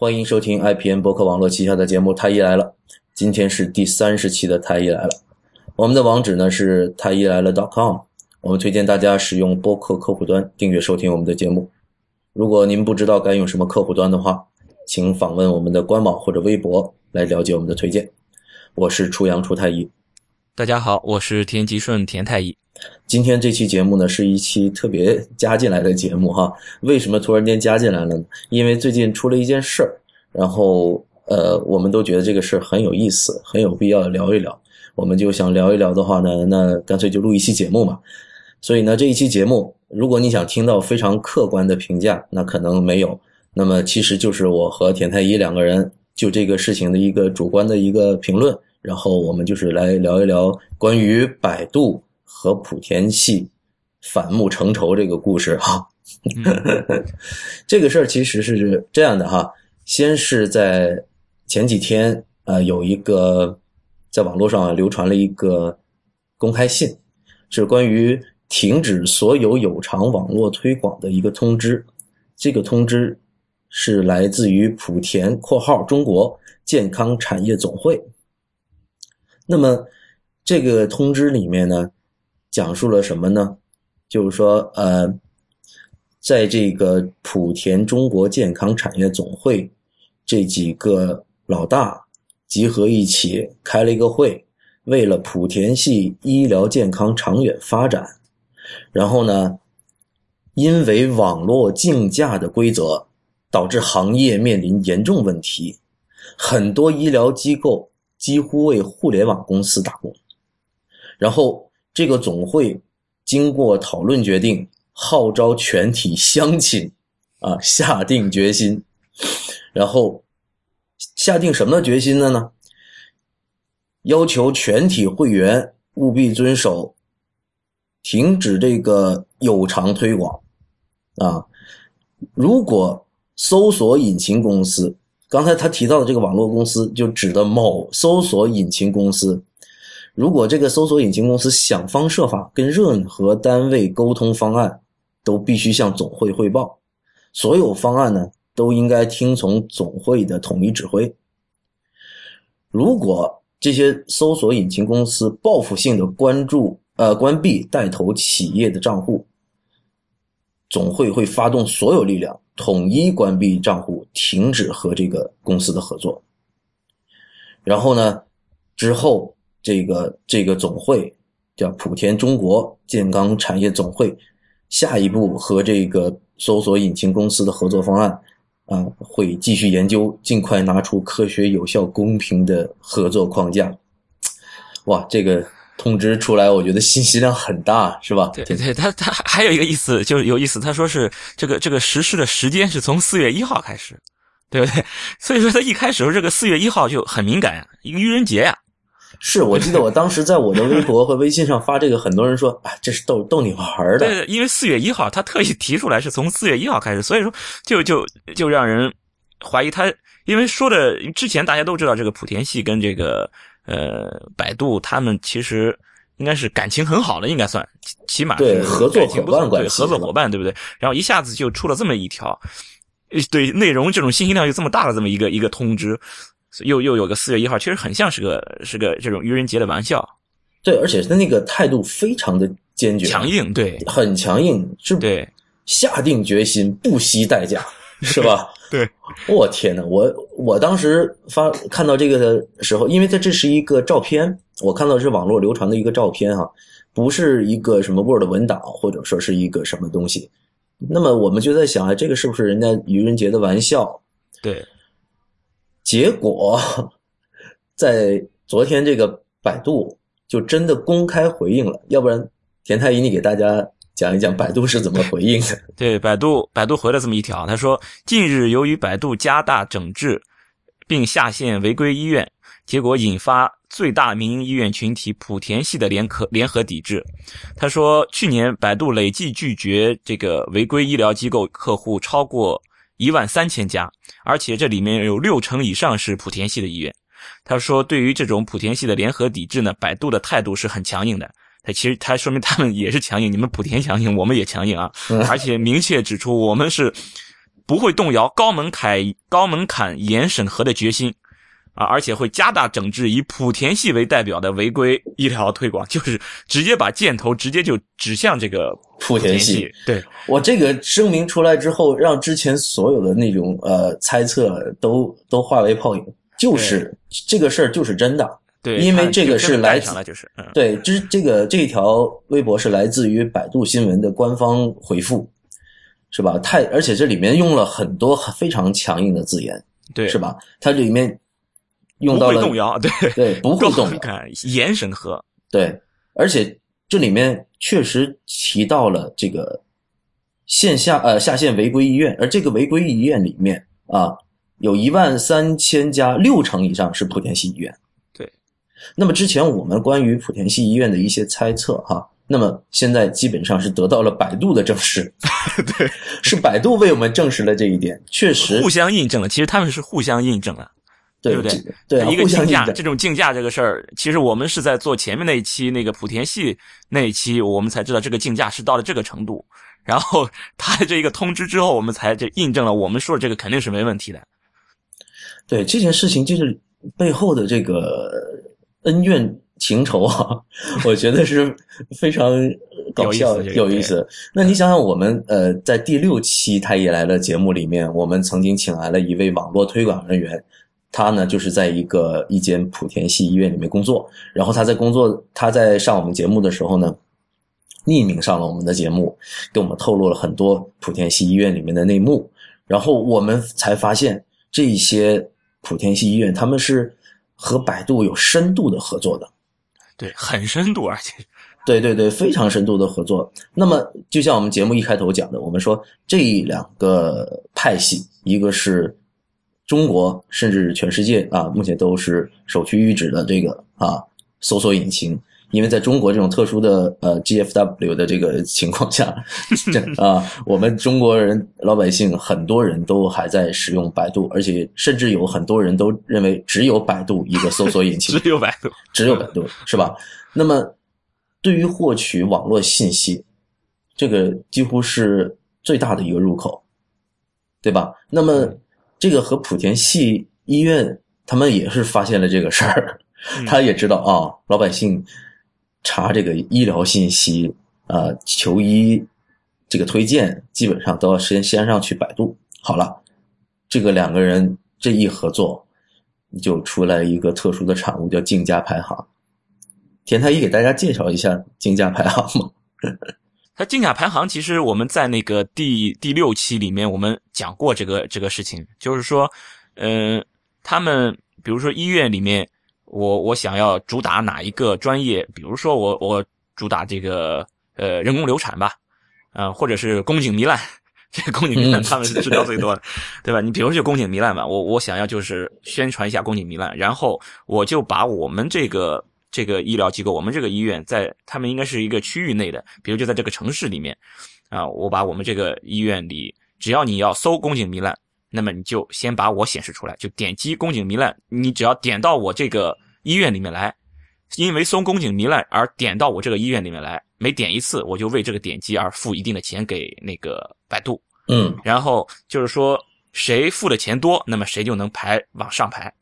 欢迎收听 IPN 博客网络旗下的节目《太医来了》，今天是第三十期的《太医来了》。我们的网址呢是太医来了 .com，我们推荐大家使用播客客户端订阅收听我们的节目。如果您不知道该用什么客户端的话，请访问我们的官网或者微博来了解我们的推荐。我是初阳初太医，大家好，我是田吉顺田太医。今天这期节目呢是一期特别加进来的节目哈。为什么突然间加进来了呢？因为最近出了一件事儿，然后呃，我们都觉得这个事儿很有意思，很有必要聊一聊。我们就想聊一聊的话呢，那干脆就录一期节目嘛。所以呢，这一期节目，如果你想听到非常客观的评价，那可能没有。那么其实就是我和田太医两个人就这个事情的一个主观的一个评论，然后我们就是来聊一聊关于百度。和莆田系反目成仇这个故事哈，这个事儿其实是这样的哈。先是在前几天，呃，有一个在网络上流传了一个公开信，是关于停止所有有偿网络推广的一个通知。这个通知是来自于莆田（括号中国健康产业总会）。那么这个通知里面呢？讲述了什么呢？就是说，呃，在这个莆田中国健康产业总会这几个老大集合一起开了一个会，为了莆田系医疗健康长远发展，然后呢，因为网络竞价的规则导致行业面临严重问题，很多医疗机构几乎为互联网公司打工，然后。这个总会经过讨论决定，号召全体乡亲啊下定决心，然后下定什么决心了呢？要求全体会员务必遵守，停止这个有偿推广啊！如果搜索引擎公司，刚才他提到的这个网络公司，就指的某搜索引擎公司。如果这个搜索引擎公司想方设法跟任何单位沟通方案，都必须向总会汇报。所有方案呢，都应该听从总会的统一指挥。如果这些搜索引擎公司报复性的关注呃关闭带头企业的账户，总会会发动所有力量，统一关闭账户，停止和这个公司的合作。然后呢，之后。这个这个总会叫莆田中国健康产业总会，下一步和这个搜索引擎公司的合作方案啊，会继续研究，尽快拿出科学、有效、公平的合作框架。哇，这个通知出来，我觉得信息量很大，是吧？对对，他他还有一个意思就是有意思，他说是这个这个实施的时间是从四月一号开始，对不对？所以说他一开始这个四月一号就很敏感呀，一个愚人节呀。是我记得我当时在我的微博和微信上发这个，很多人说啊，这是逗逗你玩的。对，因为四月一号他特意提出来是从四月一号开始，所以说就就就让人怀疑他，因为说的之前大家都知道这个莆田系跟这个呃百度他们其实应该是感情很好的，应该算起码是合作伙伴关系，合作伙伴对不对？然后一下子就出了这么一条，对内容这种信息量又这么大的这么一个一个通知。又又有个四月一号，其实很像是个是个这种愚人节的玩笑，对，而且他那个态度非常的坚决、强硬，对，很强硬，是，对，下定决心不惜代价，是吧？对，我天呐，我我当时发看到这个的时候，因为它这是一个照片，我看到是网络流传的一个照片哈，不是一个什么 Word 文档，或者说是一个什么东西，那么我们就在想啊，这个是不是人家愚人节的玩笑？对。结果，在昨天，这个百度就真的公开回应了。要不然，田太医，你给大家讲一讲百度是怎么回应的？对，百度，百度回了这么一条，他说：近日，由于百度加大整治，并下线违规医院，结果引发最大民营医院群体莆田系的联合联合抵制。他说，去年百度累计拒绝这个违规医疗机构客户超过。一万三千家，而且这里面有六成以上是莆田系的医院。他说，对于这种莆田系的联合抵制呢，百度的态度是很强硬的。他其实他说明他们也是强硬，你们莆田强硬，我们也强硬啊。而且明确指出，我们是不会动摇高门槛高门槛严审核的决心。啊，而且会加大整治以莆田系为代表的违规医疗推广，就是直接把箭头直接就指向这个莆田系。对我这个声明出来之后，让之前所有的那种呃猜测都都化为泡影，就是这个事儿就是真的。对，因为这个是来自就是对，这这个这条微博是来自于百度新闻的官方回复，是吧？太而且这里面用了很多非常强硬的字眼，对，是吧？它里面。用到了动摇，对对，不会 动摇，严审核，对，而且这里面确实提到了这个线下呃下线违规医院，而这个违规医院里面啊，有一万三千家，六成以上是莆田系医院。对，那么之前我们关于莆田系医院的一些猜测哈，那么现在基本上是得到了百度的证实，对，是百度为我们证实了这一点，确实互相印证了，其实他们是互相印证了。对不对？对一个竞价，这种竞价这个事儿，其实我们是在做前面那一期那个莆田系那一期，我们才知道这个竞价是到了这个程度。然后 他的这一个通知之后，我们才这印证了我们说的这个肯定是没问题的。对这件事情，就是背后的这个恩怨情仇啊，我觉得是非常搞笑有意思。那你想想，我们呃在第六期《太医来了》节目里面，我们曾经请来了一位网络推广人员。他呢，就是在一个一间莆田系医院里面工作。然后他在工作，他在上我们节目的时候呢，匿名上了我们的节目，给我们透露了很多莆田系医院里面的内幕。然后我们才发现，这些莆田系医院他们是和百度有深度的合作的。对，很深度，而且，对对对，非常深度的合作。那么，就像我们节目一开头讲的，我们说这两个派系，一个是。中国甚至全世界啊，目前都是首屈一指的这个啊搜索引擎，因为在中国这种特殊的呃 GFW 的这个情况下，啊，我们中国人老百姓很多人都还在使用百度，而且甚至有很多人都认为只有百度一个搜索引擎，只有百度，只有百度是吧？那么对于获取网络信息，这个几乎是最大的一个入口，对吧？那么。这个和莆田系医院，他们也是发现了这个事儿，他也知道啊，老百姓查这个医疗信息啊，求医这个推荐，基本上都要先先上去百度。好了，这个两个人这一合作，就出来一个特殊的产物，叫竞价排行。田太医给大家介绍一下竞价排行吗？它竞价排行，其实我们在那个第第六期里面，我们讲过这个这个事情，就是说，嗯，他们比如说医院里面，我我想要主打哪一个专业，比如说我我主打这个呃人工流产吧，啊，或者是宫颈糜烂，这个宫颈糜烂他们是治疗最多的，对吧？你比如说就宫颈糜烂吧，我我想要就是宣传一下宫颈糜烂，然后我就把我们这个。这个医疗机构，我们这个医院在他们应该是一个区域内的，比如就在这个城市里面，啊，我把我们这个医院里，只要你要搜宫颈糜烂，那么你就先把我显示出来，就点击宫颈糜烂，你只要点到我这个医院里面来，因为松宫颈糜烂而点到我这个医院里面来，每点一次我就为这个点击而付一定的钱给那个百度，嗯，然后就是说谁付的钱多，那么谁就能排往上排。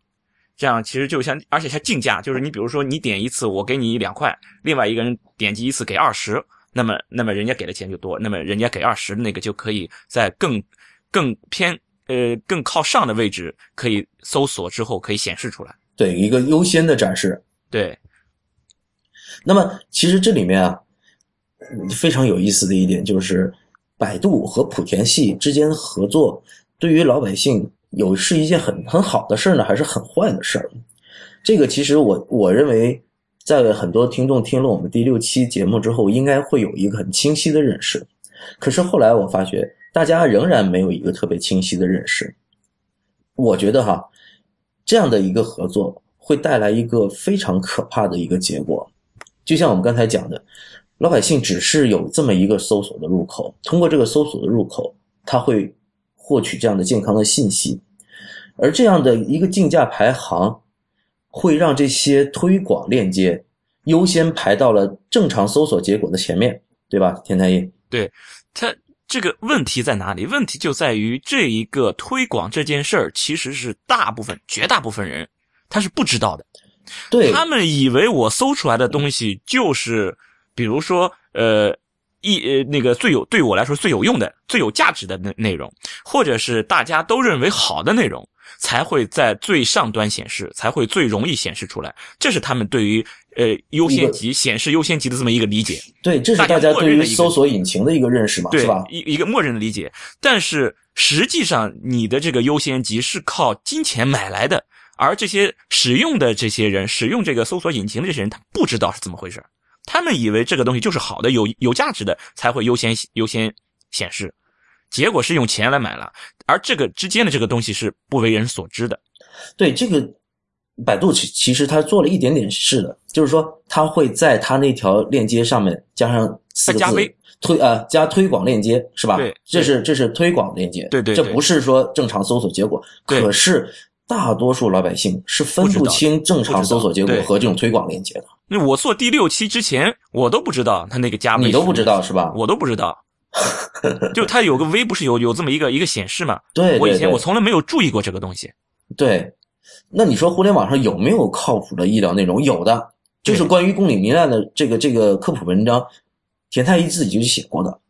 这样其实就像，而且像竞价，就是你比如说你点一次，我给你两块，另外一个人点击一次给二十，那么那么人家给的钱就多，那么人家给二十那个就可以在更更偏呃更靠上的位置可以搜索之后可以显示出来，对一个优先的展示。对。那么其实这里面啊非常有意思的一点就是，百度和莆田系之间合作，对于老百姓。有是一件很很好的事呢，还是很坏的事儿？这个其实我我认为，在很多听众听了我们第六期节目之后，应该会有一个很清晰的认识。可是后来我发觉，大家仍然没有一个特别清晰的认识。我觉得哈，这样的一个合作会带来一个非常可怕的一个结果。就像我们刚才讲的，老百姓只是有这么一个搜索的入口，通过这个搜索的入口，他会。获取这样的健康的信息，而这样的一个竞价排行，会让这些推广链接优先排到了正常搜索结果的前面，对吧？田太医，对它这个问题在哪里？问题就在于这一个推广这件事儿，其实是大部分、绝大部分人他是不知道的。对他们以为我搜出来的东西就是，比如说，呃，一呃那个最有对我来说最有用的、最有价值的内内容，或者是大家都认为好的内容，才会在最上端显示，才会最容易显示出来。这是他们对于呃优先级显示优先级的这么一个理解。对，这是大家对于搜索引擎的一个认识嘛，对是吧？一一个默认的理解。但是实际上，你的这个优先级是靠金钱买来的，而这些使用的这些人，使用这个搜索引擎的这些人，他不知道是怎么回事他们以为这个东西就是好的、有有价值的，才会优先优先显示。结果是用钱来买了，而这个之间的这个东西是不为人所知的。对这个，百度其其实它做了一点点事的，就是说它会在它那条链接上面加上四个字推呃加推广链接是吧？对这是这是推广链接，对对对这不是说正常搜索结果。可是大多数老百姓是分不清正常搜索结果和这种推广链接的，那我做第六期之前，我都不知道他那个加微，你都不知道是吧？我都不知道。就它有个 V 不是有有这么一个一个显示嘛？对，我以前我从来没有注意过这个东西。对，那你说互联网上有没有靠谱的医疗内容？有的，就是关于宫里糜烂的这个这个科普文章，田太医自己就写过的。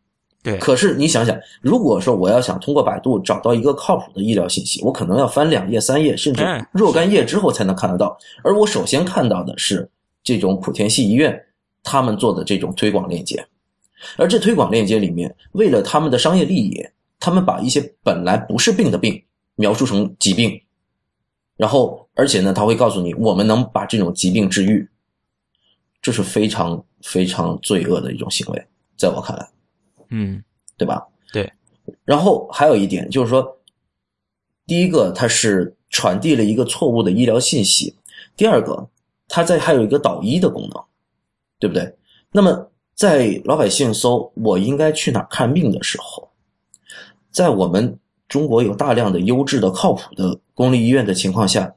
对可是你想想，如果说我要想通过百度找到一个靠谱的医疗信息，我可能要翻两页、三页，甚至嗯若干页之后才能看得到。而我首先看到的是这种莆田系医院他们做的这种推广链接，而这推广链接里面，为了他们的商业利益，他们把一些本来不是病的病描述成疾病，然后而且呢，他会告诉你我们能把这种疾病治愈，这是非常非常罪恶的一种行为，在我看来。嗯，对吧？对。然后还有一点就是说，第一个它是传递了一个错误的医疗信息，第二个它在还有一个导医的功能，对不对？那么在老百姓搜我应该去哪儿看病的时候，在我们中国有大量的优质的、靠谱的公立医院的情况下，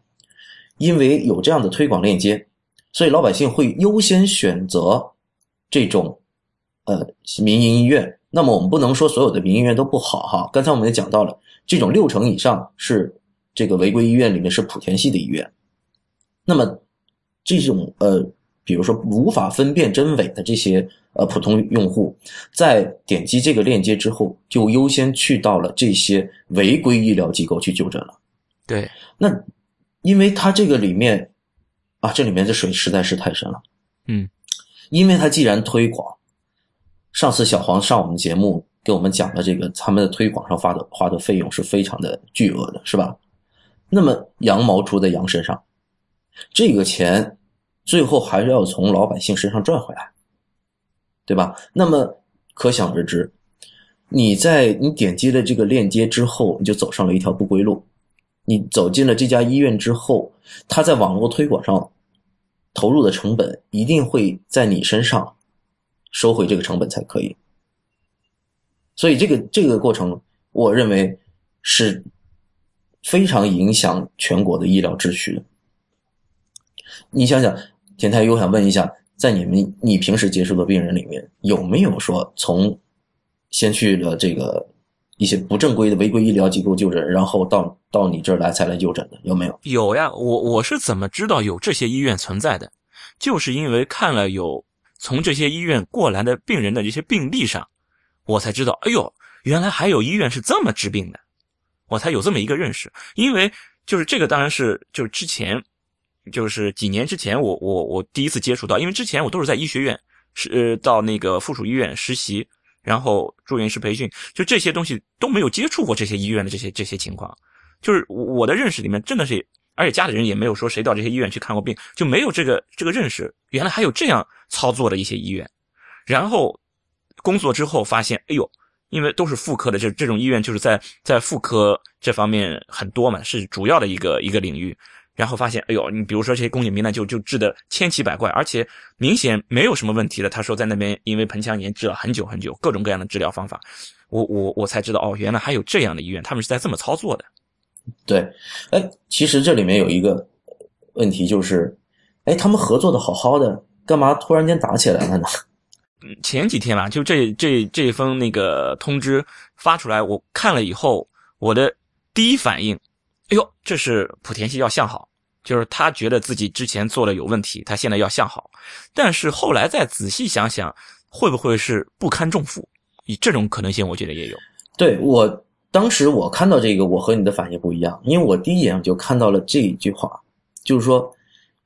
因为有这样的推广链接，所以老百姓会优先选择这种呃民营医院。那么我们不能说所有的民营医院都不好哈。刚才我们也讲到了，这种六成以上是这个违规医院里面是莆田系的医院。那么这种呃，比如说无法分辨真伪的这些呃普通用户，在点击这个链接之后，就优先去到了这些违规医疗机构去就诊了。对，那因为它这个里面啊，这里面的水实在是太深了。嗯，因为它既然推广，上次小黄上我们节目给我们讲的这个他们的推广上花的花的费用是非常的巨额的，是吧？那么羊毛出在羊身上，这个钱最后还是要从老百姓身上赚回来，对吧？那么可想而知，你在你点击了这个链接之后，你就走上了一条不归路。你走进了这家医院之后，他在网络推广上投入的成本一定会在你身上收回这个成本才可以。所以这个这个过程，我认为是非常影响全国的医疗秩序的。你想想，田太医，我想问一下，在你们你平时接触的病人里面，有没有说从先去了这个一些不正规的违规医疗机构就诊，然后到到你这儿来才来就诊的？有没有？有呀，我我是怎么知道有这些医院存在的？就是因为看了有从这些医院过来的病人的这些病历上，我才知道，哎呦，原来还有医院是这么治病的，我才有这么一个认识。因为就是这个，当然是就是之前，就是几年之前我，我我第一次接触到，因为之前我都是在医学院是呃到那个附属医院实习，然后住院师培训，就这些东西都没有接触过这些医院的这些这些情况。就是我的认识里面真的是，而且家里人也没有说谁到这些医院去看过病，就没有这个这个认识。原来还有这样操作的一些医院，然后工作之后发现，哎呦，因为都是妇科的，这这种医院就是在在妇科这方面很多嘛，是主要的一个一个领域。然后发现，哎呦，你比如说这些宫颈糜烂就就治的千奇百怪，而且明显没有什么问题的。他说在那边因为盆腔炎治了很久很久，各种各样的治疗方法。我我我才知道，哦，原来还有这样的医院，他们是在这么操作的。对，哎，其实这里面有一个问题，就是，哎，他们合作的好好的，干嘛突然间打起来了呢？前几天吧，就这这这封那个通知发出来，我看了以后，我的第一反应，哎呦，这是莆田系要向好，就是他觉得自己之前做的有问题，他现在要向好。但是后来再仔细想想，会不会是不堪重负？以这种可能性，我觉得也有。对我当时我看到这个，我和你的反应不一样，因为我第一眼就看到了这一句话，就是说，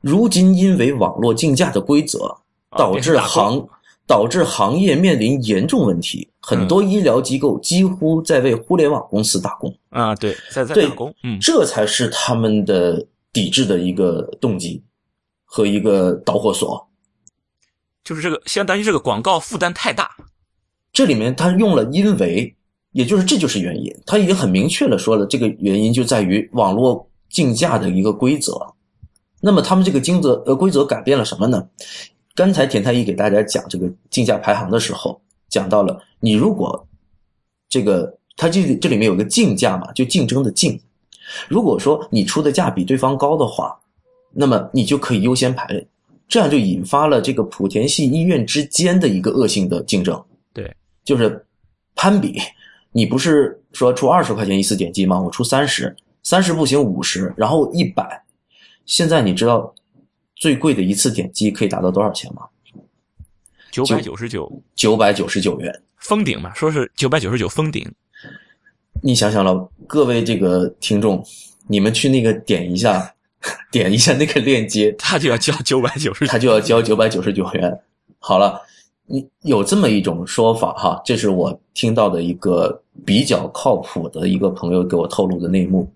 如今因为网络竞价的规则，导致行。导致行业面临严重问题，很多医疗机构几乎在为互联网公司打工啊！对，在在打工，嗯，这才是他们的抵制的一个动机和一个导火索。就是这个，相当于这个广告负担太大。这里面他用了“因为”，也就是这就是原因。他已经很明确的说了，这个原因就在于网络竞价的一个规则。那么他们这个经则呃规则改变了什么呢？刚才田太医给大家讲这个竞价排行的时候，讲到了你如果这个它这这里面有个竞价嘛，就竞争的竞。如果说你出的价比对方高的话，那么你就可以优先排列，这样就引发了这个莆田系医院之间的一个恶性的竞争。对，就是攀比。你不是说出二十块钱一次点击吗？我出三十，三十不行五十，然后一百。现在你知道？最贵的一次点击可以达到多少钱吗？九百九十九，九百九十九元封顶嘛？说是九百九十九封顶。你想想了，各位这个听众，你们去那个点一下，点一下那个链接，他就要交 九百九十，他就要交九百九十九元。好了，你有这么一种说法哈，这是我听到的一个比较靠谱的一个朋友给我透露的内幕。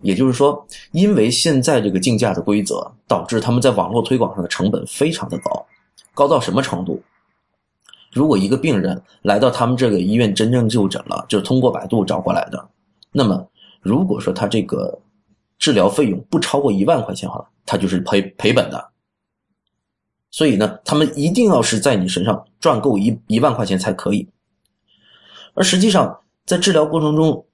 也就是说，因为现在这个竞价的规则，导致他们在网络推广上的成本非常的高，高到什么程度？如果一个病人来到他们这个医院真正就诊了，就是通过百度找过来的，那么如果说他这个治疗费用不超过一万块钱的话，他就是赔赔本的。所以呢，他们一定要是在你身上赚够一一万块钱才可以。而实际上，在治疗过程中，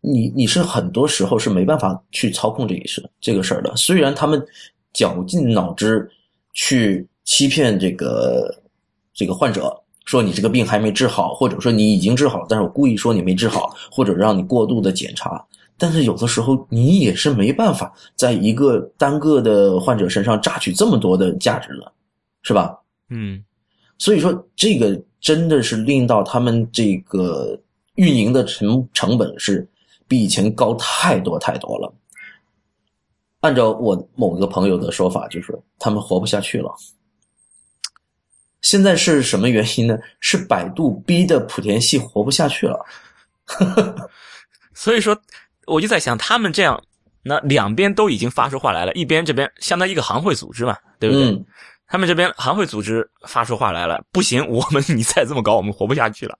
你你是很多时候是没办法去操控这一事这个事儿的。虽然他们绞尽脑汁去欺骗这个这个患者，说你这个病还没治好，或者说你已经治好了，但是我故意说你没治好，或者让你过度的检查。但是有的时候你也是没办法在一个单个的患者身上榨取这么多的价值的，是吧？嗯，所以说这个真的是令到他们这个运营的成成本是。比以前高太多太多了。按照我某个朋友的说法，就是他们活不下去了。现在是什么原因呢？是百度逼的莆田系活不下去了。所以说，我就在想，他们这样，那两边都已经发出话来了，一边这边相当于一个行会组织嘛，对不对？他们这边行会组织发出话来了，不行，我们你再这么搞，我们活不下去了。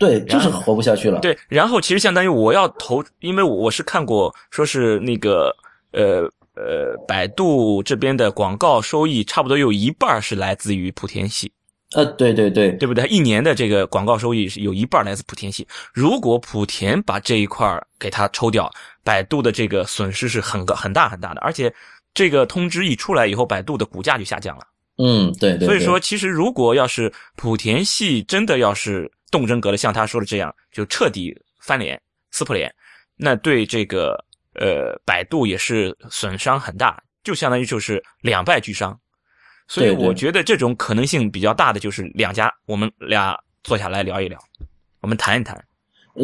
对，就是活不下去了。对，然后其实相当于我要投，因为我是看过，说是那个呃呃，百度这边的广告收益差不多有一半是来自于莆田系。呃，对对对，对不对？一年的这个广告收益是有一半来自莆田系。如果莆田把这一块给它抽掉，百度的这个损失是很个很大很大的。而且这个通知一出来以后，百度的股价就下降了。嗯，对对。所以说，其实如果要是莆田系真的要是。动真格的，像他说的这样，就彻底翻脸、撕破脸，那对这个呃百度也是损伤很大，就相当于就是两败俱伤。所以我觉得这种可能性比较大的就是两家，我们俩坐下来聊一聊，我们谈一谈。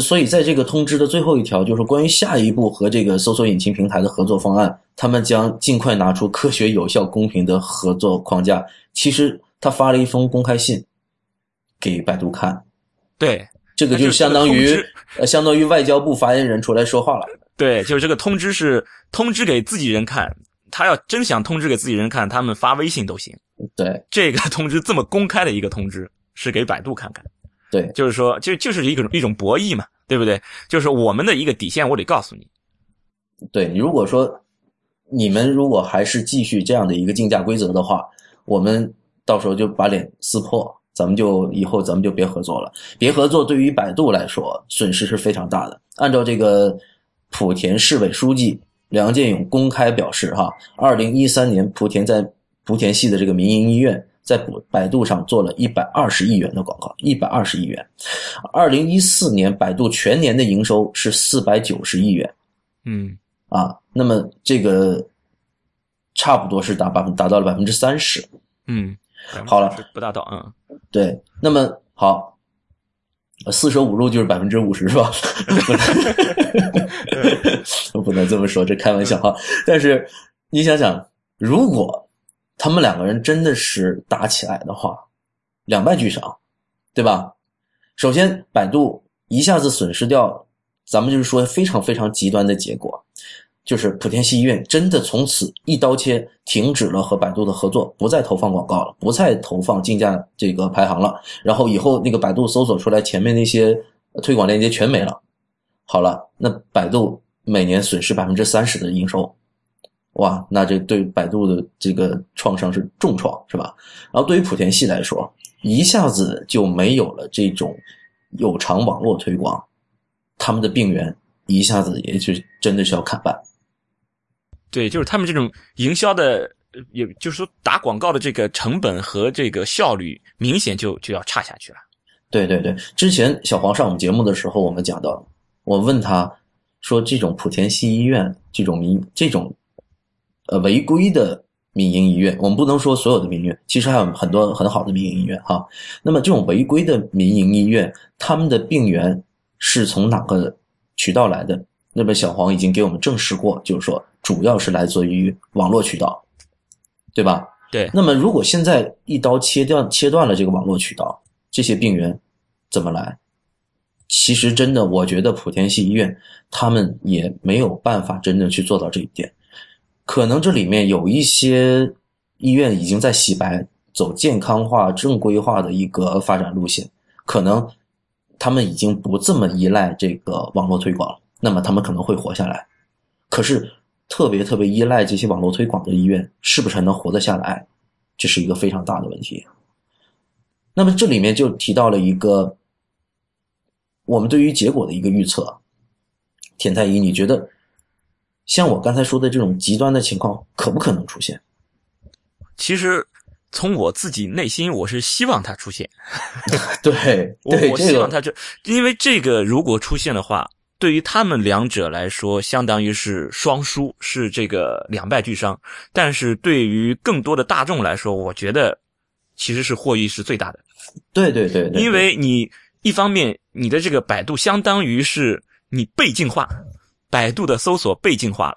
所以在这个通知的最后一条，就是关于下一步和这个搜索引擎平台的合作方案，他们将尽快拿出科学、有效、公平的合作框架。其实他发了一封公开信给百度看。对，这个就相当于呃，相当于外交部发言人出来说话了。对，就是这个通知是通知给自己人看，他要真想通知给自己人看，他们发微信都行。对，这个通知这么公开的一个通知是给百度看看。对，就是说，就就是一种一种博弈嘛，对不对？就是我们的一个底线，我得告诉你。对如果说你们如果还是继续这样的一个竞价规则的话，我们到时候就把脸撕破。咱们就以后咱们就别合作了，别合作。对于百度来说，损失是非常大的。按照这个莆田市委书记梁建勇公开表示，哈，二零一三年莆田在莆田系的这个民营医院在百百度上做了一百二十亿元的广告，一百二十亿元。二零一四年百度全年的营收是四百九十亿元嗯啊，那么这个差不多是达百分达到了百分之三十。嗯，好了，不大到嗯，对，那么好，四舍五入就是百分之五十是吧？不能 不能这么说，这开玩笑哈。但是你想想，如果他们两个人真的是打起来的话，两败俱伤，对吧？首先，百度一下子损失掉，咱们就是说非常非常极端的结果，就是莆田系医院真的从此一刀切，停止了和百度的合作，不再投放广告了，不再投放竞价这个排行了。然后以后那个百度搜索出来前面那些推广链接全没了。好了，那百度每年损失百分之三十的营收，哇，那这对百度的这个创伤是重创，是吧？然后对于莆田系来说，一下子就没有了这种有偿网络推广，他们的病源一下子也就真的是要砍半。对，就是他们这种营销的，也就是说打广告的这个成本和这个效率，明显就就要差下去了。对对对，之前小黄上我们节目的时候，我们讲到，我问他说，这种莆田系医院这种民这种呃违规的民营医院，我们不能说所有的民营医院，其实还有很多很好的民营医院哈。那么这种违规的民营医院，他们的病源是从哪个渠道来的？那边小黄已经给我们证实过，就是说主要是来自于网络渠道，对吧？对，那么如果现在一刀切掉切断了这个网络渠道，这些病源怎么来？其实真的，我觉得莆田系医院他们也没有办法真正去做到这一点。可能这里面有一些医院已经在洗白，走健康化、正规化的一个发展路线，可能他们已经不这么依赖这个网络推广了，那么他们可能会活下来。可是特别特别依赖这些网络推广的医院，是不是还能活得下来？这是一个非常大的问题。那么这里面就提到了一个我们对于结果的一个预测。田太医，你觉得像我刚才说的这种极端的情况，可不可能出现？其实从我自己内心，我是希望它出现。对，我对，我这个希望它这，因为这个如果出现的话，对于他们两者来说，相当于是双输，是这个两败俱伤。但是对于更多的大众来说，我觉得其实是获益是最大的，对对对对，因为你一方面你的这个百度相当于是你被净化，百度的搜索被净化了，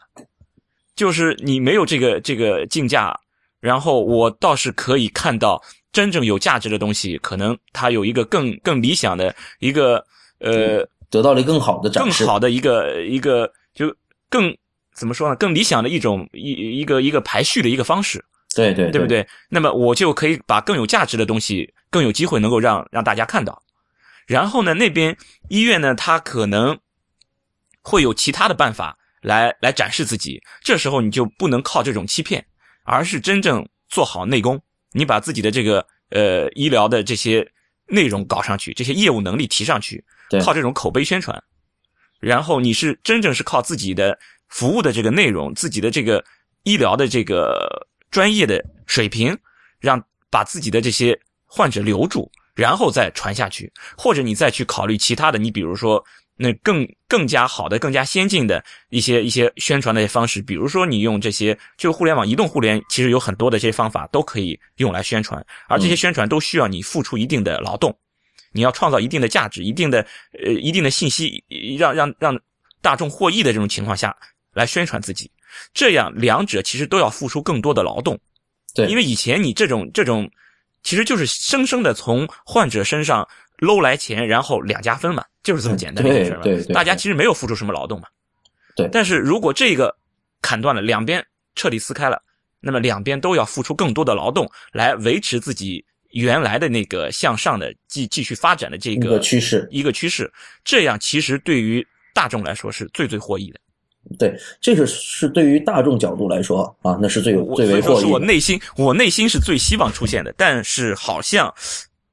就是你没有这个这个竞价，然后我倒是可以看到真正有价值的东西，可能它有一个更更理想的一个呃得到了更好的展示更。好的一个一个就更怎么说呢？更理想的一种一一个一个排序的一个方式，对对对不？对？那么我就可以把更有价值的东西，更有机会能够让让大家看到。然后呢，那边医院呢，它可能会有其他的办法来来展示自己。这时候你就不能靠这种欺骗，而是真正做好内功。你把自己的这个呃医疗的这些内容搞上去，这些业务能力提上去，对靠这种口碑宣传。然后你是真正是靠自己的服务的这个内容，自己的这个医疗的这个专业的水平，让把自己的这些患者留住，然后再传下去，或者你再去考虑其他的，你比如说那更更加好的、更加先进的一些一些宣传的方式，比如说你用这些就互联网、移动互联，其实有很多的这些方法都可以用来宣传，而这些宣传都需要你付出一定的劳动。你要创造一定的价值、一定的呃一定的信息，让让让大众获益的这种情况下来宣传自己，这样两者其实都要付出更多的劳动。对，因为以前你这种这种，其实就是生生的从患者身上搂来钱，然后两家分嘛，就是这么简单的一件事嘛。对对对大家其实没有付出什么劳动嘛。对但是如果这个砍断了，两边彻底撕开了，那么两边都要付出更多的劳动来维持自己原来的那个向上的继继续发展的这一个趋势。一个趋势，这样其实对于大众来说是最最获益的。对，这个是对于大众角度来说啊，那是最有最为所以说是我获益的。内心，我内心是最希望出现的，但是好像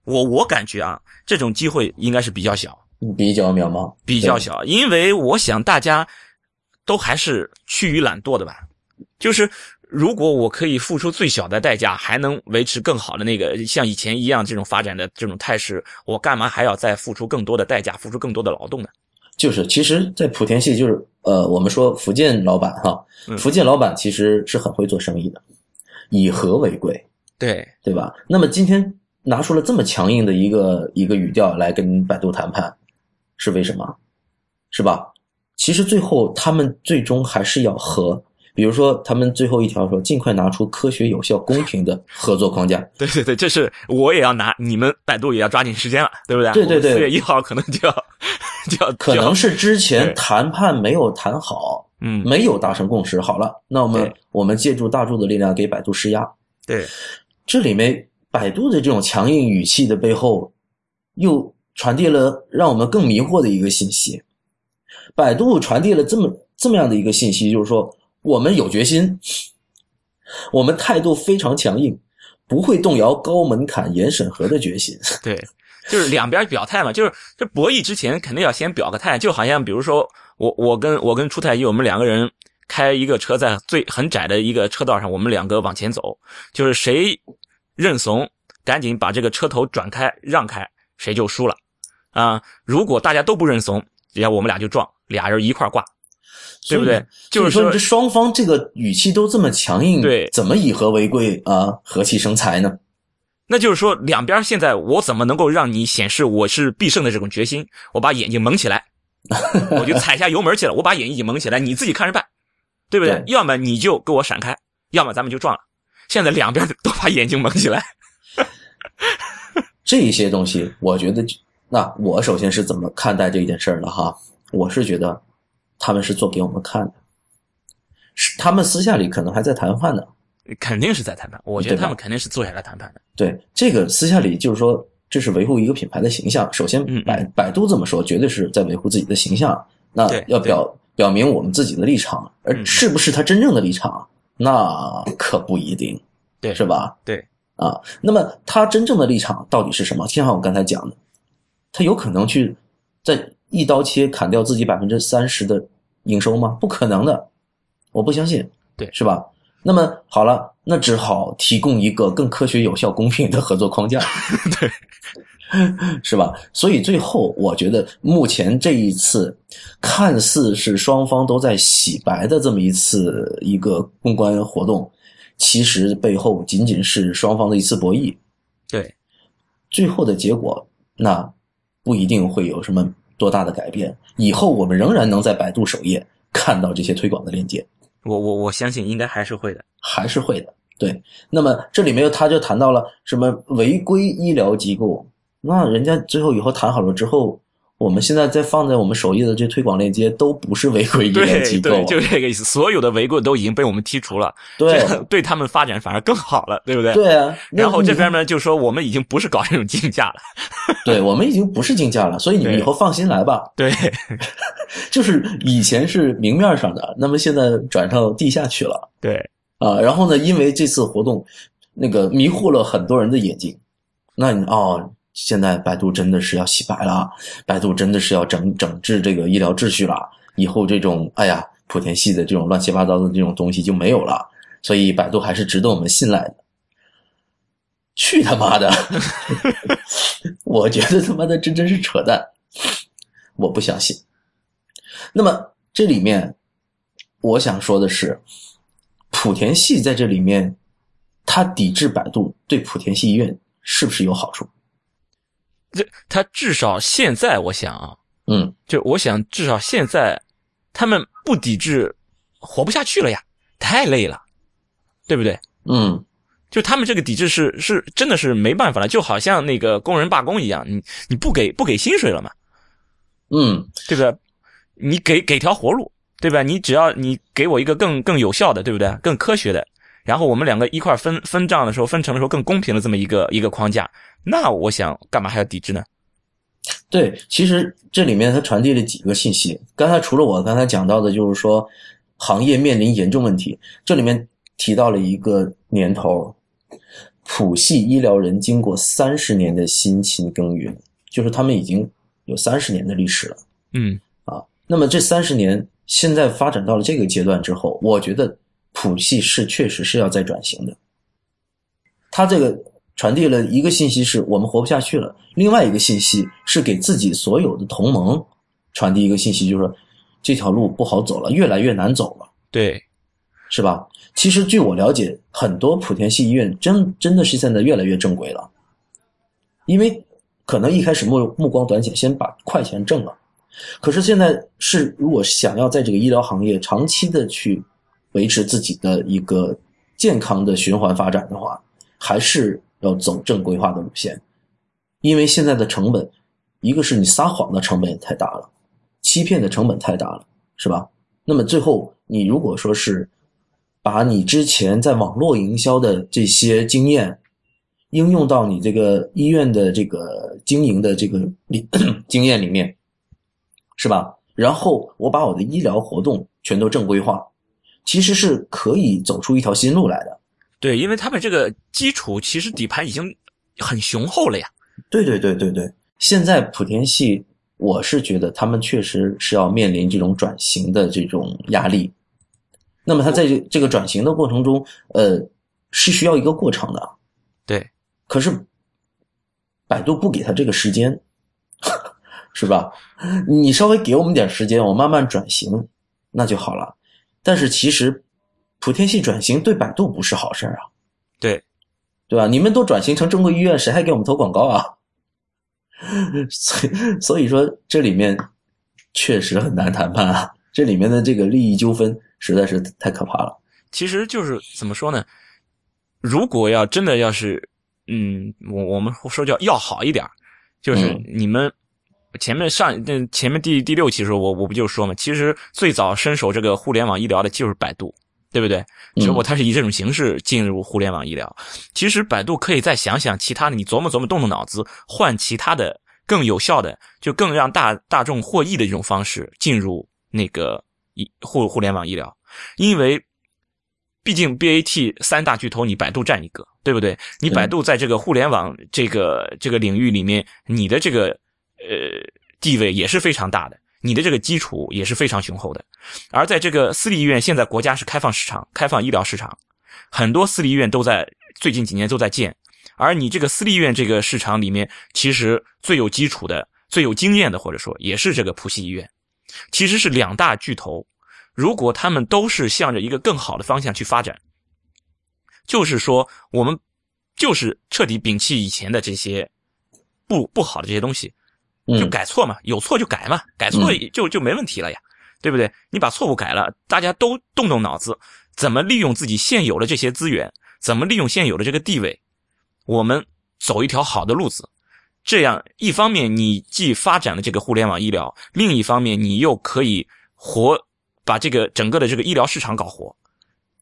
我我感觉啊，这种机会应该是比较小，比较渺茫，比较小，因为我想大家都还是趋于懒惰的吧。就是如果我可以付出最小的代价，还能维持更好的那个像以前一样这种发展的这种态势，我干嘛还要再付出更多的代价，付出更多的劳动呢？就是，其实，在莆田系，就是呃，我们说福建老板哈，嗯福建老板其实是很会做生意的，以和为贵，对，对吧？那么今天拿出了这么强硬的一个一个语调来跟百度谈判，是为什么？是吧？其实最后他们最终还是要和，比如说他们最后一条说，尽快拿出科学、有效、公平的合作框架。对对对，这是我也要拿，你们百度也要抓紧时间了，对不对？对对对四月一号可能就要就要可能是之前谈判没有谈好，嗯，没有达成共识。好了，那我们我们借助大众的力量给百度施压。对这里面百度的这种强硬语气的背后，又传递了让我们更迷惑的一个信息。百度传递了这么这么样的一个信息，就是说我们有决心，我们态度非常强硬，不会动摇高门槛严审核的决心。对，就是两边表态嘛，就是这博弈之前肯定要先表个态，就好像比如说我我跟我跟出太一，我们两个人开一个车在最很窄的一个车道上，我们两个往前走，就是谁认怂，赶紧把这个车头转开让开，谁就输了啊！如果大家都不认怂，然后我们俩就撞，俩人一块儿挂，对不对？就是说这双方这个语气都这么强硬，对怎么以和为贵啊？和气生财呢？那就是说，两边现在我怎么能够让你显示我是必胜的这种决心？我把眼睛蒙起来，我就踩下油门去了。我把眼睛蒙起来，你自己看着办，对不对？对要么你就给我闪开，要么咱们就撞了。现在两边都把眼睛蒙起来，这些东西，我觉得，那我首先是怎么看待这件事儿的哈？我是觉得他们是做给我们看的，是他们私下里可能还在谈判呢。肯定是在谈判。我觉得他们肯定是坐下来谈判的。对这个私下里，就是说这是维护一个品牌的形象。首先百百度这么说，绝对是在维护自己的形象。那要表表明我们自己的立场，而嗯是不是他真正的立场，那可不一定，对是吧？对，啊，那么他真正的立场到底是什么？就像我刚才讲的，他有可能去在一刀切砍掉自己百分之三十的营收吗？不可能的，我不相信，对是吧？那么好了，那只好提供一个更科学、有效、公平的合作框架，对，是吧？所以最后，我觉得目前这一次看似是双方都在洗白的这么一次一个公关活动，其实背后仅仅是双方的一次博弈。对，最后的结果，那不一定会有什么多大的改变。以后我们仍然能在百度首页看到这些推广的链接，我我我相信应该还是会的。还是会的。对，那么这里面他就谈到了什么违规医疗机构，那人家最后以后谈好了之后，我们现在再放在我们首页的这推广链接都不是违规医疗机构，对对，就这个意思。所有的违规都已经被我们剔除了，对对他们发展反而更好了，对不对？对啊。然后这边呢就说我们已经不是搞这种竞价了，对我们已经不是竞价了，所以你们以后放心来吧。对 就是以前是明面上的，那么现在转到地下去了。对啊，然后呢，因为这次活动，那个迷惑了很多人的眼睛。那你哦，现在百度真的是要洗白了，百度真的是要整整治这个医疗秩序了。以后这种哎呀，莆田系的这种乱七八糟的这种东西就没有了，所以百度还是值得我们信赖的。去他妈的！我觉得他妈的这真是扯淡，我不相信。那么这里面，我想说的是，莆田系在这里面，它抵制百度对莆田系医院是不是有好处？这他至少现在我想啊，嗯，就我想至少现在他们不抵制，活不下去了呀，太累了，对不对？嗯，就他们这个抵制是是真的是没办法了，就好像那个工人罢工一样，你你不给不给薪水了嘛，嗯，对不对？你给给条活路，对吧？你只要你给我一个更更有效的，对不对？更科学的，然后我们两个一块儿分分账的时候，分成的时候更公平的这么一个一个框架，那我想干嘛还要抵制呢？对，其实这里面它传递了几个信息。刚才除了我刚才讲到的，就是说行业面临严重问题，这里面提到了一个年头，普系医疗人经过三十年的辛勤耕耘，就是他们已经有三十年的历史了。嗯，啊那么这三十年现在发展到了这个阶段之后，我觉得谱系是确实是要在转型的。他这个传递了一个信息是我们活不下去了，另外一个信息是给自己所有的同盟传递一个信息，就是这条路不好走了，越来越难走了，对，是吧？其实据我了解，很多莆田系医院真真的是现在越来越正规了，因为可能一开始目目光短浅，先把快钱挣了，可是现在是如果想要在这个医疗行业长期的去维持自己的一个健康的循环发展的话，还是要走正规化的路线，因为现在的成本，一个是你撒谎的成本也太大了，欺骗的成本太大了，是吧？那么最后你如果说是把你之前在网络营销的这些经验应用到你这个医院的这个经营的这个里 经验里面，是吧？然后我把我的医疗活动全都正规化，其实是可以走出一条新路来的。对，因为他们这个基础其实底盘已经很雄厚了呀。对对对对对，现在莆田系，我是觉得他们确实是要面临这种转型的这种压力。那么他在这这个转型的过程中，呃，是需要一个过程的。对，可是百度不给他这个时间，是吧？你稍微给我们点时间，我慢慢转型，那就好了。但是其实莆田系转型对百度不是好事儿啊，对，对吧？你们都转型成中国医院，谁还给我们投广告啊？所以所以说这里面确实很难谈判啊，这里面的这个利益纠纷实在是太可怕了。其实就是怎么说呢？如果要真的要是，嗯，我我们说叫要好一点儿，就是嗯你们前面上那前面第第六期的时候，我我不就说嘛，其实最早伸手这个互联网医疗的就是百度，对不对？只不过它是以这种形式进入互联网医疗。其实百度可以再想想其他的，你琢磨琢磨，动动脑子，换其他的更有效的，就更让大大众获益的一种方式进入那个医互互联网医疗，因为。毕竟 BAT 三大巨头，你百度占一个，对不对？你百度在这个互联网这个这个领域里面，你的这个呃地位也是非常大的，你的这个基础也是非常雄厚的。而在这个私立医院，现在国家是开放市场、开放医疗市场，很多私立医院都在最近几年都在建。而你这个私立医院这个市场里面，其实最有基础的、最有经验的，或者说也是这个浦西医院，其实是两大巨头。如果他们都是向着一个更好的方向去发展，就是说，我们就是彻底摒弃以前的这些不不好的这些东西，就嗯，改错嘛，有错就改嘛，改错就就没问题了呀，对不对？你把错误改了，大家都动动脑子，怎么利用自己现有的这些资源，怎么利用现有的这个地位，我们走一条好的路子。这样，一方面你既发展了这个互联网医疗，另一方面你又可以活把这个整个的这个医疗市场搞活，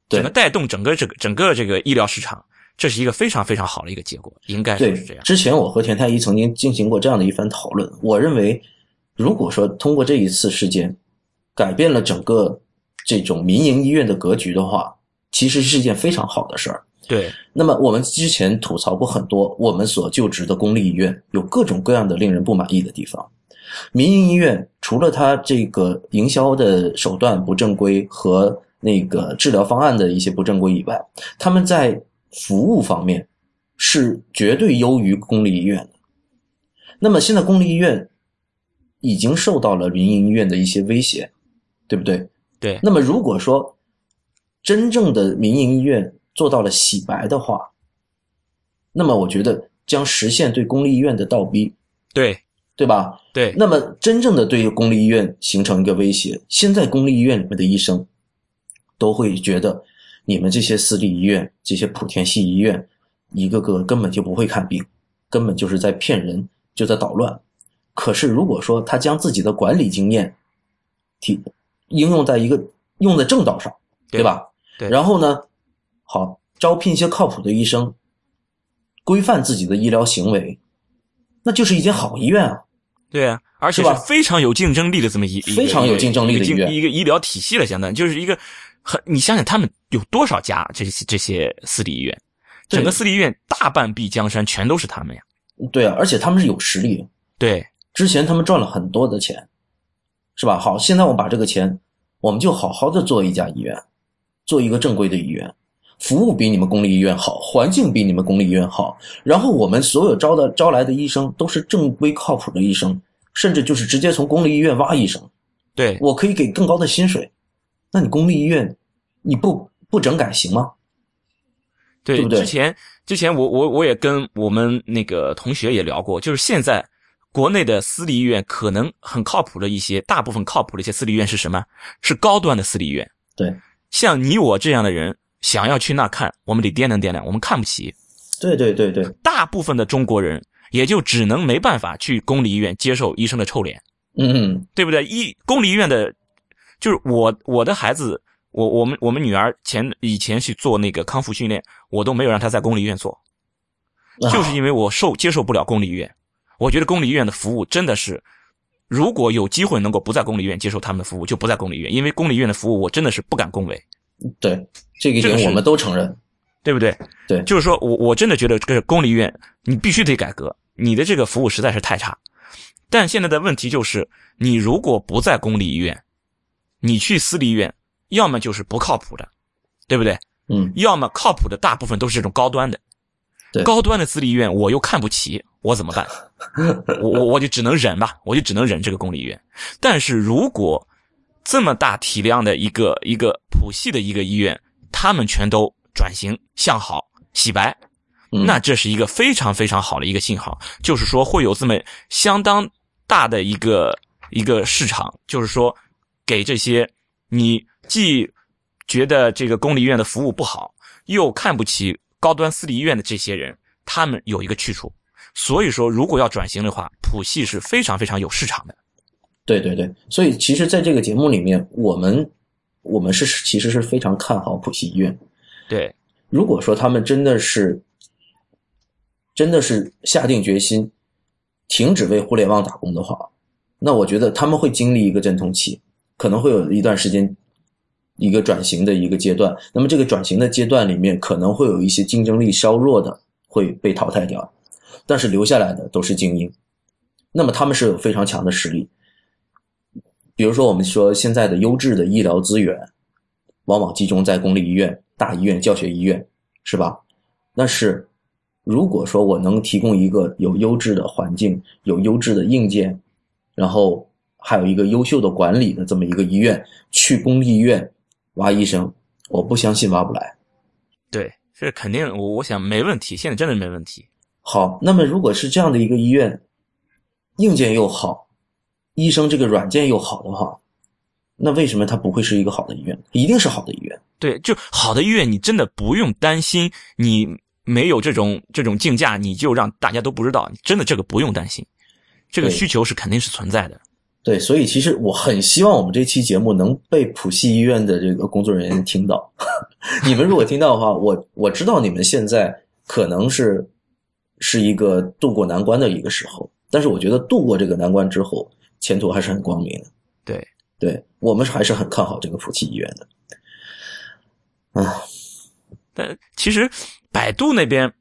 对整个带动整个这个整个这个医疗市场，这是一个非常非常好的一个结果，应该对是这样。之前我和田太医曾经进行过这样的一番讨论。我认为，如果说通过这一次事件改变了整个这种民营医院的格局的话，其实是一件非常好的事儿。对那么我们之前吐槽过很多我们所就职的公立医院有各种各样的令人不满意的地方。民营医院除了它这个营销的手段不正规和那个治疗方案的一些不正规以外，他们在服务方面是绝对优于公立医院的。那么现在公立医院已经受到了民营医院的一些威胁，对不对？对那么如果说真正的民营医院做到了洗白的话，那么我觉得将实现对公立医院的倒逼，对对吧？对那么真正的对公立医院形成一个威胁，现在公立医院里面的医生都会觉得你们这些私立医院、这些莆田系医院，一个个根本就不会看病，根本就是在骗人，就在捣乱。可是如果说他将自己的管理经验提应用在一个用在正道上，对对吧？对然后呢，好招聘一些靠谱的医生，规范自己的医疗行为，那就是一间好医院啊。对啊，而且是非常有竞争力的这么一非常有竞争力的一个医院一个医疗体系了，相当于就是一个很，你想想他们有多少家这些这些私立医院，整个私立医院大半壁江山全都是他们呀。对啊，而且他们是有实力的，对之前他们赚了很多的钱，是吧？好，现在我把这个钱，我们就好好的做一家医院，做一个正规的医院，服务比你们公立医院好，环境比你们公立医院好，然后我们所有招的招来的医生都是正规靠谱的医生，甚至就是直接从公立医院挖医生，对，我可以给更高的薪水，那你公立医院你不不整改行吗？对，对不对之前之前我我我也跟我们那个同学也聊过，就是现在国内的私立医院可能很靠谱的一些，大部分靠谱的一些私立医院是什么？是高端的私立医院。对，像你我这样的人想要去那看，我们得掂量掂量，我们看不起。对对对对，大部分的中国人也就只能没办法去公立医院接受医生的臭脸，嗯对不对？医公立医院的，就是我我的孩子，我我们我们女儿前以前去做那个康复训练，我都没有让她在公立医院做，啊就是因为我受接受不了公立医院。我觉得公立医院的服务真的是，如果有机会能够不在公立医院接受他们的服务，就不在公立医院，因为公立医院的服务我真的是不敢恭维，对这个这个我们都承认。对不对？对就是说我我真的觉得这个公立医院你必须得改革，你的这个服务实在是太差。但现在的问题就是，你如果不在公立医院，你去私立医院，要么就是不靠谱的，对不对？嗯，要么靠谱的大部分都是这种高端的，对高端的私立医院我又看不起，我怎么办？我我我就只能忍吧，我就只能忍这个公立医院。但是如果这么大体量的一个一个谱系的一个医院，他们全都转型向好洗白，嗯那这是一个非常非常好的一个信号，就是说会有这么相当大的一个一个市场，就是说给这些你既觉得这个公立医院的服务不好，又看不起高端私立医院的这些人，他们有一个去处。所以说，如果要转型的话，普系是非常非常有市场的。对对对，所以其实在这个节目里面，我们我们是其实是非常看好普系医院。对，如果说他们真的是真的是下定决心停止为互联网打工的话，那我觉得他们会经历一个阵痛期，可能会有一段时间一个转型的一个阶段。那么这个转型的阶段里面，可能会有一些竞争力稍弱的会被淘汰掉，但是留下来的都是精英。那么他们是有非常强的实力。比如说，我们说现在的优质的医疗资源，往往集中在公立医院、大医院、教学医院，是吧？但是，如果说我能提供一个有优质的环境、有优质的硬件，然后还有一个优秀的管理的这么一个医院，去公立医院挖医生，我不相信挖不来。对，这肯定，我我想没问题，现在真的没问题。好，那么如果是这样的一个医院，硬件又好，医生这个软件又好的话，那为什么它不会是一个好的医院？一定是好的医院。对，就好的医院，你真的不用担心，你没有这种这种竞价，你就让大家都不知道，真的这个不用担心，这个需求是肯定是存在的。对，所以其实我很希望我们这期节目能被浦西医院的这个工作人员听到。你们如果听到的话，我我知道你们现在可能是是一个渡过难关的一个时候，但是我觉得渡过这个难关之后，前途还是很光明的。对，对我们还是很看好这个浦西医院的。啊，但其实百度那边，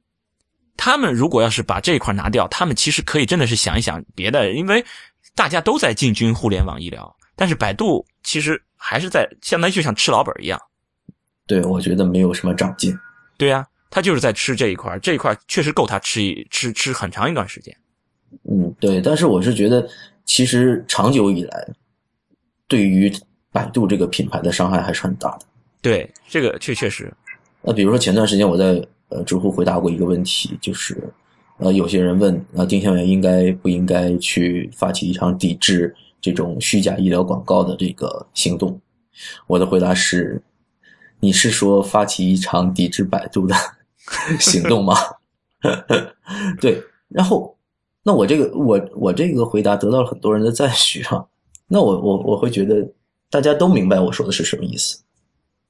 他们如果要是把这一块拿掉，他们其实可以真的是想一想别的，因为大家都在进军互联网医疗，但是百度其实还是在相当于就像吃老本一样。对，我觉得没有什么长进。对呀、他就是在吃这一块，这一块确实够他吃一吃吃很长一段时间。嗯，对，但是我是觉得，其实长久以来，对于百度这个品牌的伤害还是很大的。对，这个确确实，那比如说前段时间我在呃知乎回答过一个问题，就是呃有些人问呃丁香园应该不应该去发起一场抵制这种虚假医疗广告的这个行动，我的回答是，你是说发起一场抵制百度的 行动吗？对，然后那我这个我我这个回答得到了很多人的赞许啊，那我我我会觉得大家都明白我说的是什么意思，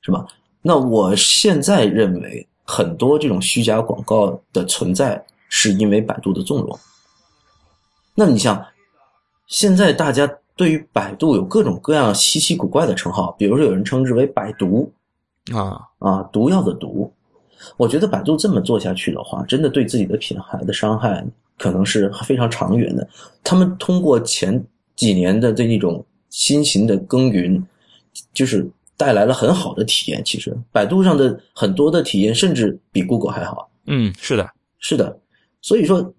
是吧？那我现在认为，很多这种虚假广告的存在，是因为百度的纵容。那你像，现在大家对于百度有各种各样稀奇古怪的称号，比如说有人称之为“百毒啊，”啊，毒药的毒。我觉得百度这么做下去的话，真的对自己的品牌的伤害可能是非常长远的。他们通过前几年的这一种新型的耕耘，就是带来了很好的体验。其实，百度上的很多的体验甚至比 Google 还好。嗯，是的，是的。所以说，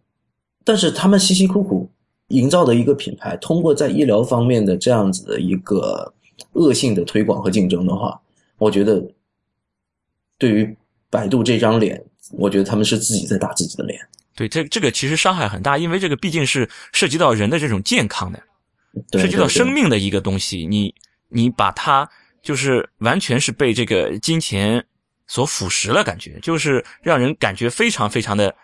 但是他们辛辛苦苦营造的一个品牌，通过在医疗方面的这样子的一个恶性的推广和竞争的话，我觉得对于百度这张脸，我觉得他们是自己在打自己的脸。对，这这个其实伤害很大，因为这个毕竟是涉及到人的这种健康的，涉及到生命的一个东西。你你把它就是完全是被这个金钱所腐蚀了，感觉就是让人感觉非常非常的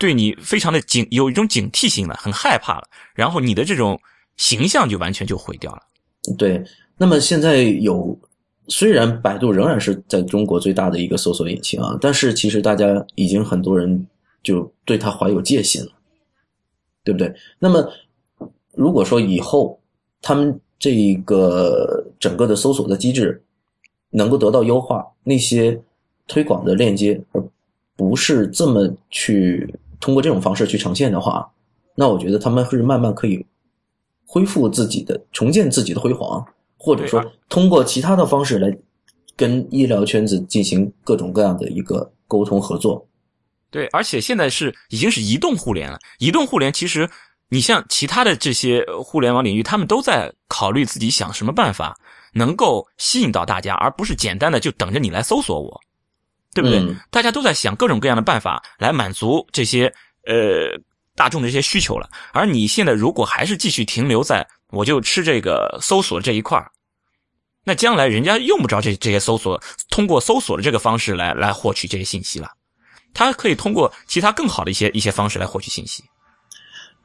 对你非常的警有一种警惕性了，很害怕了。然后你的这种形象就完全就毁掉了。对，那么现在有虽然百度仍然是在中国最大的一个搜索引擎啊，但是其实大家已经很多人。就对他怀有戒心了，对不对？那么，如果说以后他们这一个整个的搜索的机制能够得到优化，那些推广的链接而不是这么去通过这种方式去呈现的话，那我觉得他们是慢慢可以恢复自己的、重建自己的辉煌，或者说通过其他的方式来跟医疗圈子进行各种各样的一个沟通合作。对，而且现在是已经是移动互联了。移动互联其实，你像其他的这些互联网领域，他们都在考虑自己想什么办法能够吸引到大家，而不是简单的就等着你来搜索我，对不对？大家都在想各种各样的办法来满足这些呃大众的这些需求了。而你现在如果还是继续停留在我就吃这个搜索这一块那将来人家用不着这这些搜索，通过搜索的这个方式来来获取这些信息了。他可以通过其他更好的一些一些方式来获取信息。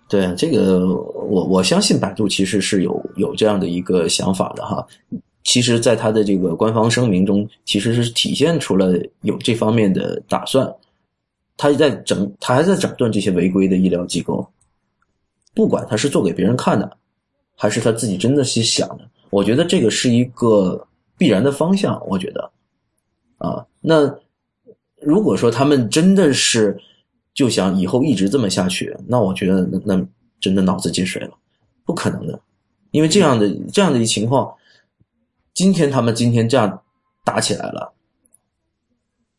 对这个，我我相信百度其实是有有这样的一个想法的哈。其实，在他的这个官方声明中，其实是体现出了有这方面的打算。他在整，他还在整顿这些违规的医疗机构，不管他是做给别人看的，还是他自己真的是想的。我觉得这个是一个必然的方向。我觉得，啊，那。如果说他们真的是就想以后一直这么下去，那我觉得那那真的脑子进水了，不可能的，因为这样的这样的一情况，今天他们今天这样打起来了，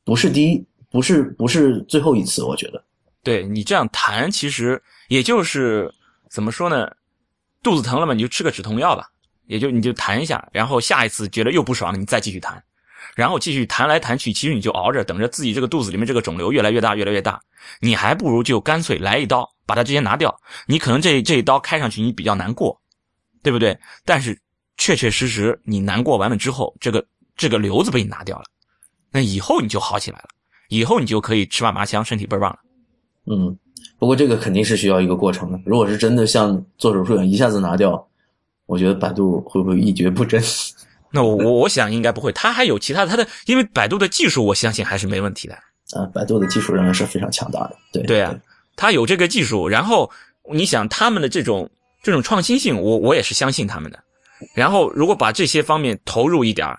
不是第一，不是不是最后一次，我觉得。对你这样谈，其实也就是怎么说呢？肚子疼了嘛，你就吃个止痛药吧，也就你就谈一下，然后下一次觉得又不爽了，你再继续谈。然后继续谈来谈去，其实你就熬着，等着自己这个肚子里面这个肿瘤越来越大，越来越大。你还不如就干脆来一刀，把它直接拿掉。你可能这这一刀开上去，你比较难过，对不对？但是确确实实，你难过完了之后，这个这个瘤子被你拿掉了，那以后你就好起来了，以后你就可以吃嘛嘛香，身体倍儿棒了。嗯，不过这个肯定是需要一个过程的。如果是真的像做手术一样一下子拿掉，我觉得百度会不会一蹶不振？那我我我想应该不会，它还有其他的，他的因为百度的技术，我相信还是没问题的。啊，百度的技术仍然是非常强大的。对对啊，它有这个技术，然后你想他们的这种这种创新性，我我也是相信他们的。然后如果把这些方面投入一点儿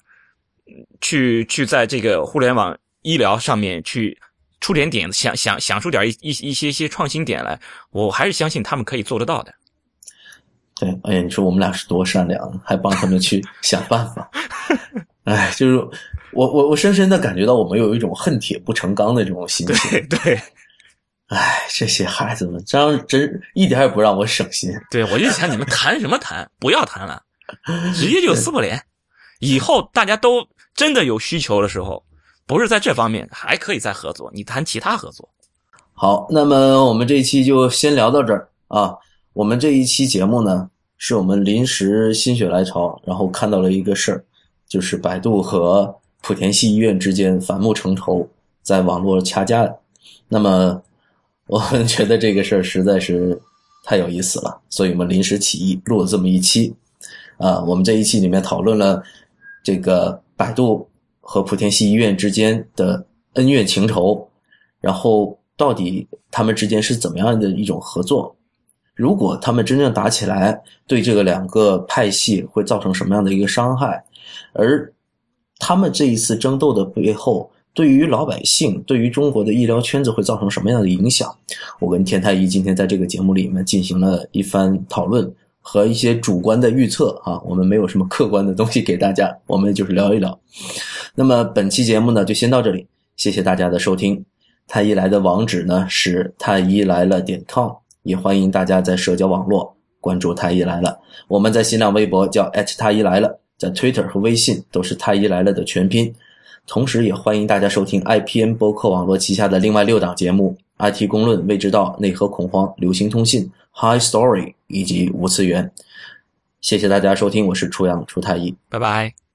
去去在这个互联网医疗上面去出点点，想想想出点一一一些些创新点来，我还是相信他们可以做得到的。对，哎呀，你说我们俩是多善良，还帮他们去想办法。哎，就是我我我深深的感觉到，我们有一种恨铁不成钢的这种心情。对对，哎，这些孩子们，这样真一点也不让我省心。对，我就想你们谈什么谈，不要谈了，直接就撕破脸。以后大家都真的有需求的时候，不是在这方面，还可以再合作。你谈其他合作。好，那么我们这一期就先聊到这儿啊。我们这一期节目呢，是我们临时心血来潮，然后看到了一个事儿，就是百度和莆田系医院之间反目成仇，在网络掐架。那么我们觉得这个事儿实在是太有意思了，所以我们临时起意录了这么一期。啊，我们这一期里面讨论了这个百度和莆田系医院之间的恩怨情仇，然后到底他们之间是怎么样的一种合作？如果他们真正打起来，对这个两个派系会造成什么样的一个伤害？而他们这一次争斗的背后，对于老百姓、对于中国的医疗圈子会造成什么样的影响？我跟田太医今天在这个节目里面进行了一番讨论和一些主观的预测啊，我们没有什么客观的东西给大家，我们就是聊一聊。那么本期节目呢，就先到这里，谢谢大家的收听。太医来的网址呢是太医来了点 com，也欢迎大家在社交网络关注太医来了。我们在新浪微博叫太医来了，在 Twitter 和微信都是太医来了的全拼。同时，也欢迎大家收听 IPN 播客网络旗下的另外六档节目：IT 公论、未知道、内核恐慌、流行通信、High Story 以及无次元。谢谢大家收听，我是初阳初太医，拜拜。